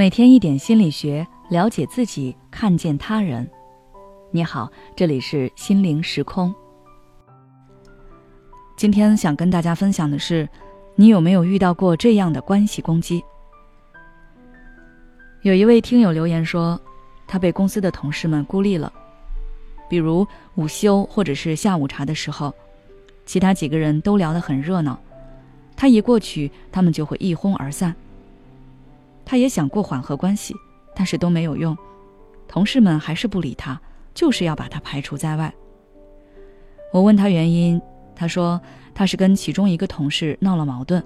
每天一点心理学，了解自己，看见他人。你好，这里是心灵时空。今天想跟大家分享的是，你有没有遇到过这样的关系攻击？有一位听友留言说，他被公司的同事们孤立了，比如午休或者是下午茶的时候，其他几个人都聊得很热闹，他一过去，他们就会一哄而散。他也想过缓和关系，但是都没有用，同事们还是不理他，就是要把他排除在外。我问他原因，他说他是跟其中一个同事闹了矛盾，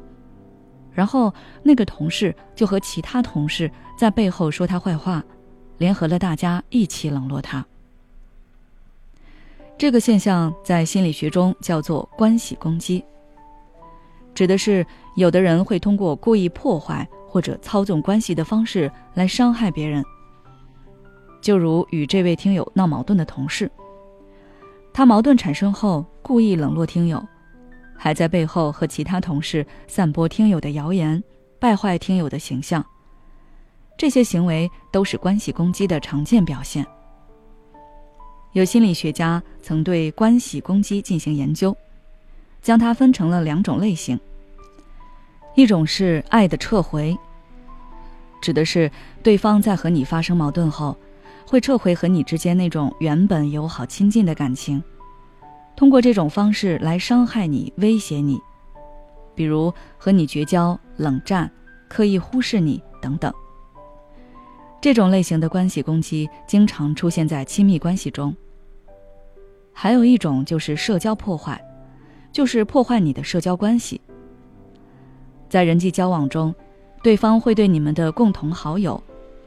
然后那个同事就和其他同事在背后说他坏话，联合了大家一起冷落他。这个现象在心理学中叫做关系攻击，指的是有的人会通过故意破坏。或者操纵关系的方式来伤害别人，就如与这位听友闹矛盾的同事，他矛盾产生后故意冷落听友，还在背后和其他同事散播听友的谣言，败坏听友的形象。这些行为都是关系攻击的常见表现。有心理学家曾对关系攻击进行研究，将它分成了两种类型。一种是爱的撤回，指的是对方在和你发生矛盾后，会撤回和你之间那种原本友好亲近的感情，通过这种方式来伤害你、威胁你，比如和你绝交、冷战、刻意忽视你等等。这种类型的关系攻击经常出现在亲密关系中。还有一种就是社交破坏，就是破坏你的社交关系。在人际交往中，对方会对你们的共同好友，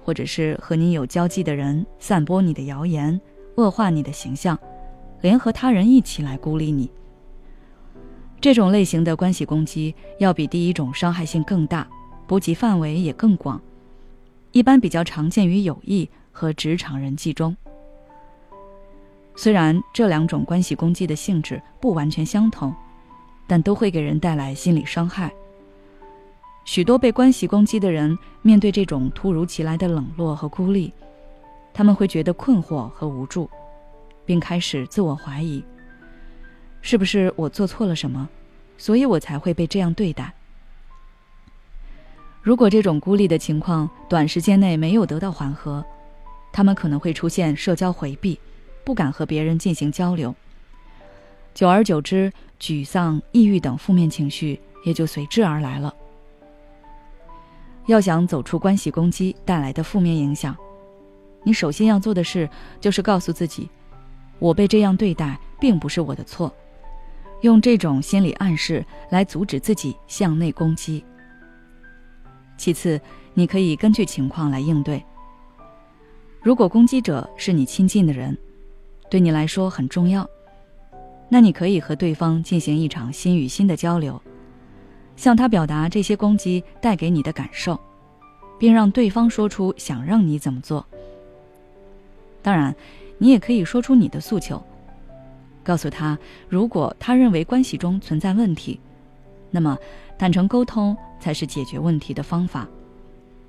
或者是和你有交际的人散播你的谣言，恶化你的形象，联合他人一起来孤立你。这种类型的关系攻击要比第一种伤害性更大，波及范围也更广，一般比较常见于友谊和职场人际中。虽然这两种关系攻击的性质不完全相同，但都会给人带来心理伤害。许多被关系攻击的人面对这种突如其来的冷落和孤立，他们会觉得困惑和无助，并开始自我怀疑：是不是我做错了什么，所以我才会被这样对待？如果这种孤立的情况短时间内没有得到缓和，他们可能会出现社交回避，不敢和别人进行交流。久而久之，沮丧、抑郁等负面情绪也就随之而来了。要想走出关系攻击带来的负面影响，你首先要做的事就是告诉自己，我被这样对待并不是我的错，用这种心理暗示来阻止自己向内攻击。其次，你可以根据情况来应对。如果攻击者是你亲近的人，对你来说很重要，那你可以和对方进行一场心与心的交流。向他表达这些攻击带给你的感受，并让对方说出想让你怎么做。当然，你也可以说出你的诉求，告诉他，如果他认为关系中存在问题，那么坦诚沟通才是解决问题的方法。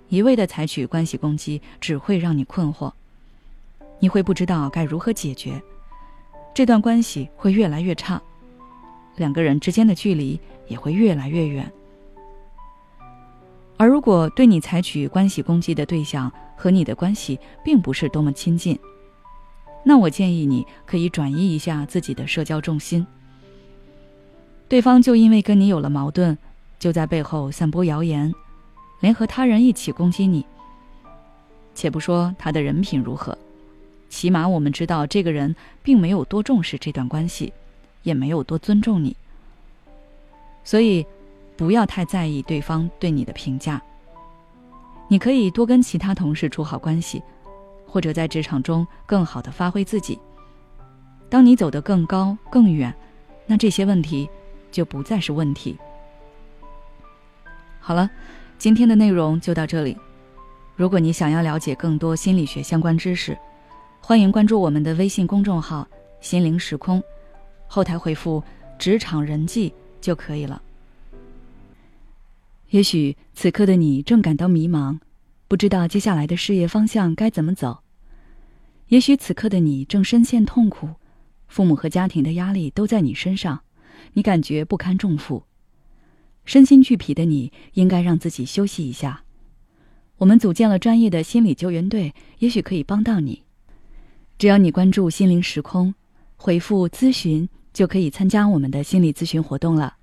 一味的采取关系攻击，只会让你困惑，你会不知道该如何解决，这段关系会越来越差。两个人之间的距离也会越来越远。而如果对你采取关系攻击的对象和你的关系并不是多么亲近，那我建议你可以转移一下自己的社交重心。对方就因为跟你有了矛盾，就在背后散播谣言，联合他人一起攻击你。且不说他的人品如何，起码我们知道这个人并没有多重视这段关系。也没有多尊重你，所以不要太在意对方对你的评价。你可以多跟其他同事处好关系，或者在职场中更好的发挥自己。当你走得更高更远，那这些问题就不再是问题。好了，今天的内容就到这里。如果你想要了解更多心理学相关知识，欢迎关注我们的微信公众号“心灵时空”。后台回复“职场人际”就可以了。也许此刻的你正感到迷茫，不知道接下来的事业方向该怎么走。也许此刻的你正深陷痛苦，父母和家庭的压力都在你身上，你感觉不堪重负，身心俱疲的你应该让自己休息一下。我们组建了专业的心理救援队，也许可以帮到你。只要你关注“心灵时空”，回复“咨询”，就可以参加我们的心理咨询活动了。